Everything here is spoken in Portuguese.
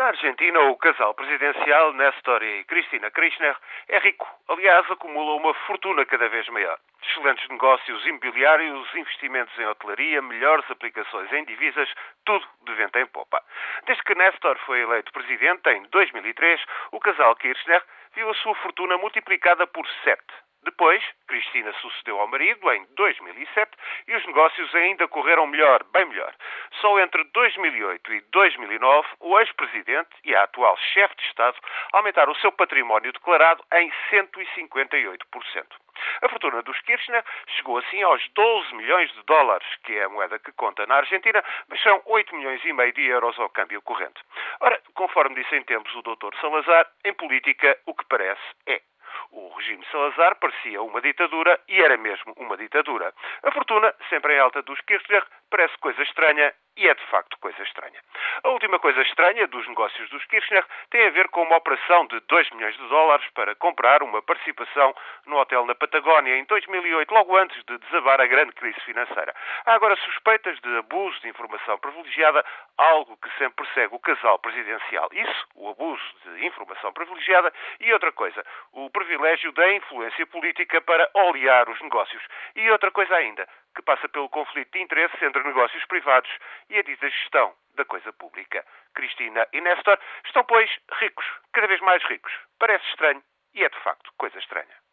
Na Argentina, o casal presidencial Néstor e Cristina Kirchner é rico. Aliás, acumula uma fortuna cada vez maior. Excelentes negócios imobiliários, investimentos em hotelaria, melhores aplicações em divisas, tudo de vento em popa. Desde que Néstor foi eleito presidente em 2003, o casal Kirchner viu a sua fortuna multiplicada por sete. Depois, Cristina sucedeu ao marido em 2007 e os negócios ainda correram melhor, bem melhor. Só entre 2008 e 2009, o ex-presidente e a atual chefe de Estado aumentaram o seu património declarado em 158%. A fortuna dos Kirchner chegou assim aos 12 milhões de dólares, que é a moeda que conta na Argentina, mas são 8 milhões e meio de euros ao câmbio corrente. Ora, conforme disse em tempos o Dr. Salazar, em política o que parece é. O regime Salazar parecia uma ditadura e era mesmo uma ditadura. A fortuna, sempre em alta dos Kirchner, parece coisa estranha e é de facto coisa estranha. A última coisa estranha dos negócios dos Kirchner tem a ver com uma operação de 2 milhões de dólares para comprar uma participação no hotel na Patagónia em 2008, logo antes de desabar a grande crise financeira. Há agora suspeitas de abuso de informação privilegiada, algo que sempre persegue o casal presidencial. Isso, o abuso de informação privilegiada, e outra coisa, o privilégio da influência política para olear os negócios. E outra coisa ainda, que passa pelo conflito de interesses entre negócios privados e a dita gestão da coisa pública. Cristina e Néstor estão, pois, ricos, cada vez mais ricos. Parece estranho e é de facto coisa estranha.